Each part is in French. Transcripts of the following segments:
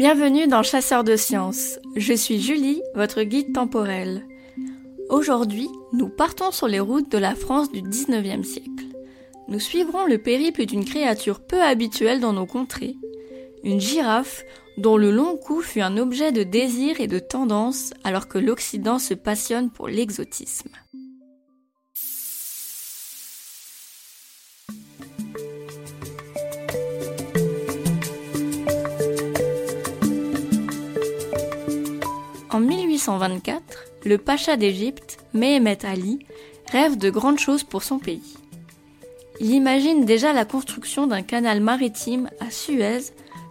Bienvenue dans Chasseurs de sciences. Je suis Julie, votre guide temporel. Aujourd'hui, nous partons sur les routes de la France du 19e siècle. Nous suivrons le périple d'une créature peu habituelle dans nos contrées, une girafe dont le long cou fut un objet de désir et de tendance alors que l'Occident se passionne pour l'exotisme. 1824, le pacha d'Égypte, Mehemet Ali, rêve de grandes choses pour son pays. Il imagine déjà la construction d'un canal maritime à Suez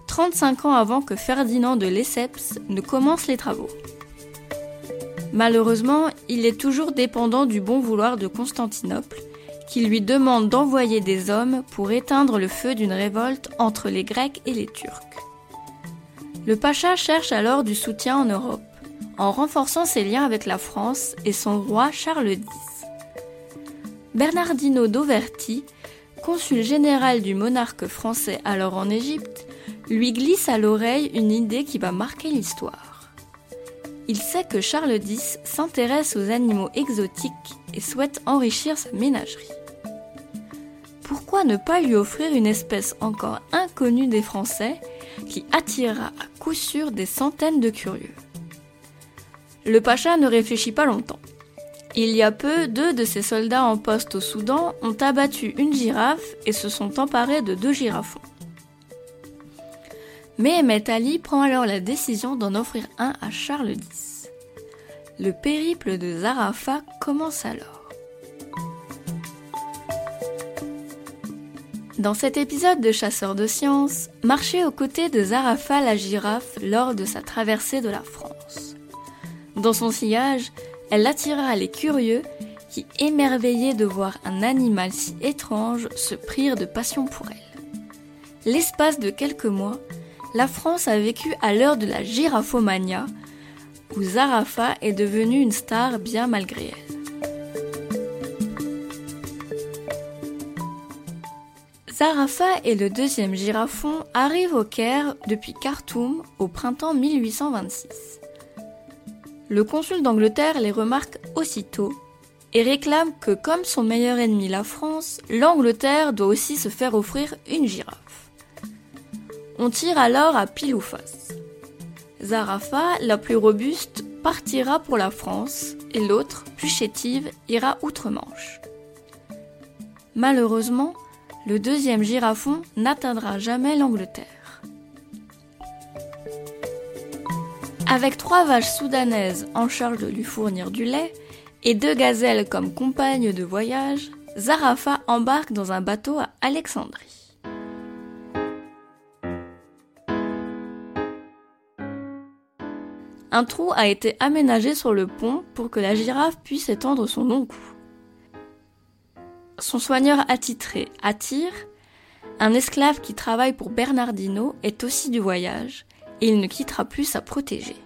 35 ans avant que Ferdinand de Lesseps ne commence les travaux. Malheureusement, il est toujours dépendant du bon vouloir de Constantinople, qui lui demande d'envoyer des hommes pour éteindre le feu d'une révolte entre les Grecs et les Turcs. Le pacha cherche alors du soutien en Europe en renforçant ses liens avec la France et son roi Charles X. Bernardino d'Auverti, consul général du monarque français alors en Égypte, lui glisse à l'oreille une idée qui va marquer l'histoire. Il sait que Charles X s'intéresse aux animaux exotiques et souhaite enrichir sa ménagerie. Pourquoi ne pas lui offrir une espèce encore inconnue des Français qui attirera à coup sûr des centaines de curieux? Le pacha ne réfléchit pas longtemps. Il y a peu, deux de ses soldats en poste au Soudan ont abattu une girafe et se sont emparés de deux girafons. Mais Ali prend alors la décision d'en offrir un à Charles X. Le périple de Zarafa commence alors. Dans cet épisode de Chasseurs de sciences, marchez aux côtés de Zarafa la girafe lors de sa traversée de la France. Dans son sillage, elle attira les curieux qui, émerveillés de voir un animal si étrange, se prirent de passion pour elle. L'espace de quelques mois, la France a vécu à l'heure de la giraphomania, où Zarafa est devenue une star bien malgré elle. Zarafa et le deuxième girafon arrivent au Caire depuis Khartoum au printemps 1826 le consul d'Angleterre les remarque aussitôt et réclame que comme son meilleur ennemi la France, l'Angleterre doit aussi se faire offrir une girafe. On tire alors à pile ou face. Zarafa, la plus robuste, partira pour la France et l'autre, plus chétive, ira outre-Manche. Malheureusement, le deuxième girafon n'atteindra jamais l'Angleterre. Avec trois vaches soudanaises en charge de lui fournir du lait et deux gazelles comme compagnes de voyage, Zarafa embarque dans un bateau à Alexandrie. Un trou a été aménagé sur le pont pour que la girafe puisse étendre son long cou. Son soigneur attitré, Attire, un esclave qui travaille pour Bernardino, est aussi du voyage il ne quittera plus sa protégée.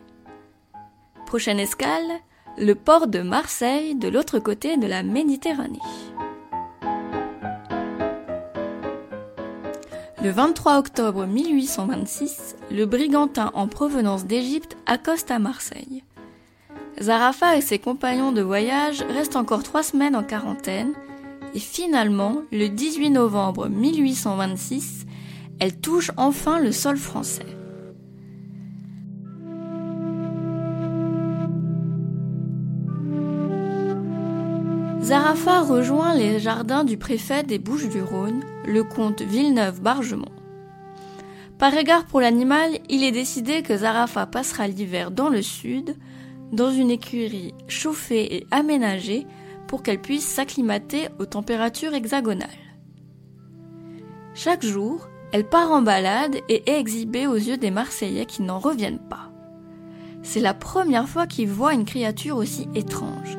Prochaine escale, le port de Marseille de l'autre côté de la Méditerranée. Le 23 octobre 1826, le brigantin en provenance d'Égypte accoste à Marseille. Zarafa et ses compagnons de voyage restent encore trois semaines en quarantaine et finalement, le 18 novembre 1826, elle touche enfin le sol français. Zarafa rejoint les jardins du préfet des Bouches-du-Rhône, le comte Villeneuve-Bargemont. Par égard pour l'animal, il est décidé que Zarafa passera l'hiver dans le sud, dans une écurie chauffée et aménagée pour qu'elle puisse s'acclimater aux températures hexagonales. Chaque jour, elle part en balade et est exhibée aux yeux des Marseillais qui n'en reviennent pas. C'est la première fois qu'ils voient une créature aussi étrange.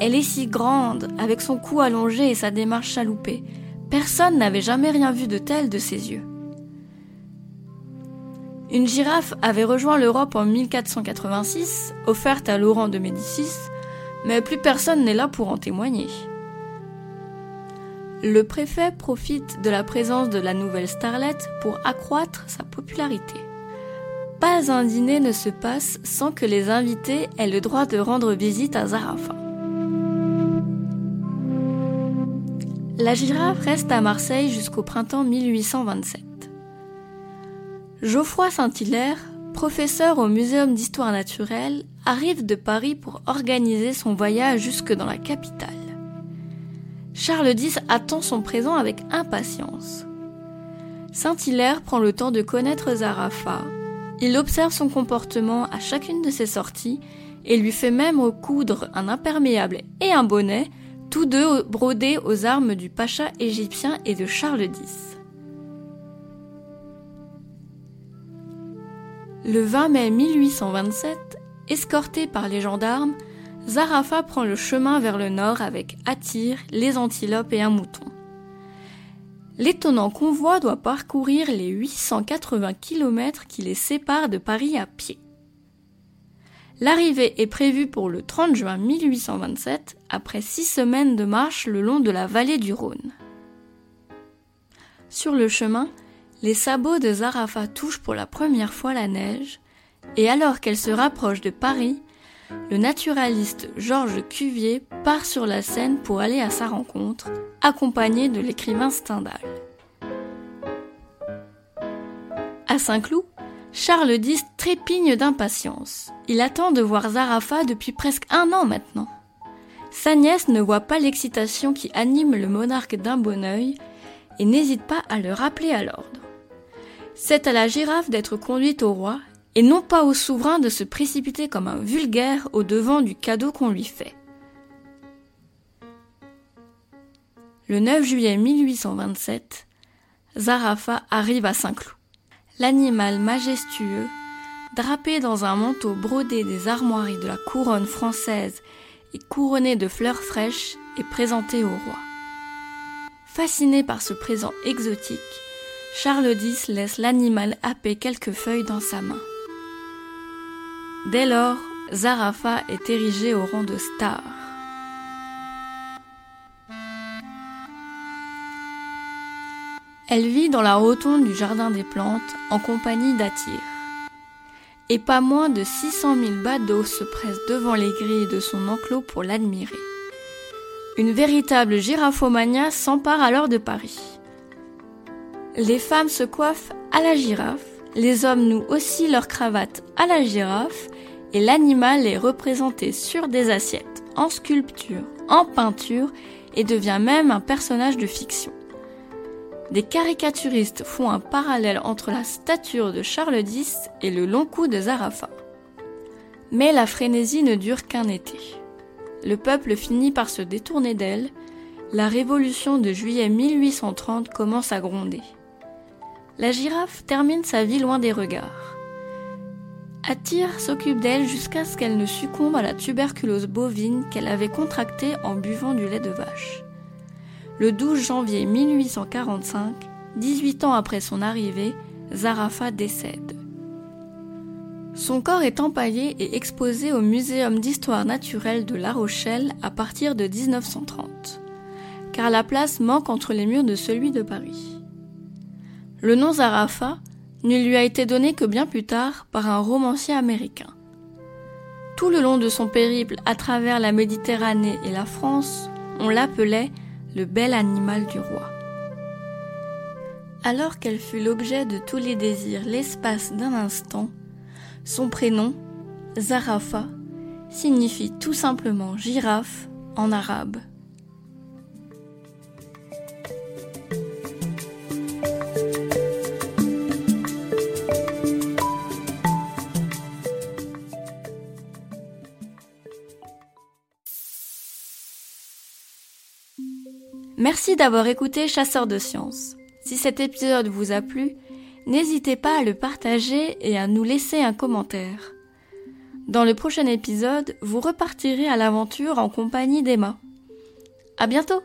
Elle est si grande, avec son cou allongé et sa démarche chaloupée. Personne n'avait jamais rien vu de tel de ses yeux. Une girafe avait rejoint l'Europe en 1486, offerte à Laurent de Médicis, mais plus personne n'est là pour en témoigner. Le préfet profite de la présence de la nouvelle starlette pour accroître sa popularité. pas un dîner ne se passe sans que les invités aient le droit de rendre visite à Zarafa. La girafe reste à Marseille jusqu'au printemps 1827. Geoffroy Saint-Hilaire, professeur au Muséum d'histoire naturelle, arrive de Paris pour organiser son voyage jusque dans la capitale. Charles X attend son présent avec impatience. Saint-Hilaire prend le temps de connaître Zarafa. Il observe son comportement à chacune de ses sorties et lui fait même recoudre un imperméable et un bonnet, tous deux brodés aux armes du pacha égyptien et de Charles X. Le 20 mai 1827, escorté par les gendarmes, Zarafa prend le chemin vers le nord avec Attire, les antilopes et un mouton. L'étonnant convoi doit parcourir les 880 km qui les séparent de Paris à pied. L'arrivée est prévue pour le 30 juin 1827, après six semaines de marche le long de la vallée du Rhône. Sur le chemin, les sabots de Zarafa touchent pour la première fois la neige, et alors qu'elle se rapproche de Paris, le naturaliste Georges Cuvier part sur la scène pour aller à sa rencontre, accompagné de l'écrivain Stendhal. À Saint-Cloud, Charles X trépigne d'impatience. Il attend de voir Zarafa depuis presque un an maintenant. Sa nièce ne voit pas l'excitation qui anime le monarque d'un bon œil et n'hésite pas à le rappeler à l'ordre. C'est à la girafe d'être conduite au roi et non pas au souverain de se précipiter comme un vulgaire au devant du cadeau qu'on lui fait. Le 9 juillet 1827, Zarafa arrive à Saint-Cloud. L'animal majestueux, drapé dans un manteau brodé des armoiries de la couronne française et couronné de fleurs fraîches, est présenté au roi. Fasciné par ce présent exotique, Charles X laisse l'animal happer quelques feuilles dans sa main. Dès lors, Zarafa est érigée au rang de star. Elle vit dans la rotonde du Jardin des Plantes en compagnie d'Atir. Et pas moins de 600 000 badauds se pressent devant les grilles de son enclos pour l'admirer. Une véritable giraphomania s'empare alors de Paris. Les femmes se coiffent à la girafe, les hommes nouent aussi leurs cravates à la girafe et l'animal est représenté sur des assiettes, en sculpture, en peinture et devient même un personnage de fiction. Des caricaturistes font un parallèle entre la stature de Charles X et le long cou de Zarafa. Mais la frénésie ne dure qu'un été. Le peuple finit par se détourner d'elle, la révolution de juillet 1830 commence à gronder. La girafe termine sa vie loin des regards. Attire s'occupe d'elle jusqu'à ce qu'elle ne succombe à la tuberculose bovine qu'elle avait contractée en buvant du lait de vache. Le 12 janvier 1845, 18 ans après son arrivée, Zarafa décède. Son corps est empaillé et exposé au Muséum d'histoire naturelle de La Rochelle à partir de 1930, car la place manque entre les murs de celui de Paris. Le nom Zarafa ne lui a été donné que bien plus tard par un romancier américain. Tout le long de son périple à travers la Méditerranée et la France, on l'appelait le bel animal du roi. Alors qu'elle fut l'objet de tous les désirs l'espace d'un instant, son prénom, Zarafa, signifie tout simplement girafe en arabe. Merci d'avoir écouté Chasseur de Sciences. Si cet épisode vous a plu, n'hésitez pas à le partager et à nous laisser un commentaire. Dans le prochain épisode, vous repartirez à l'aventure en compagnie d'Emma. À bientôt!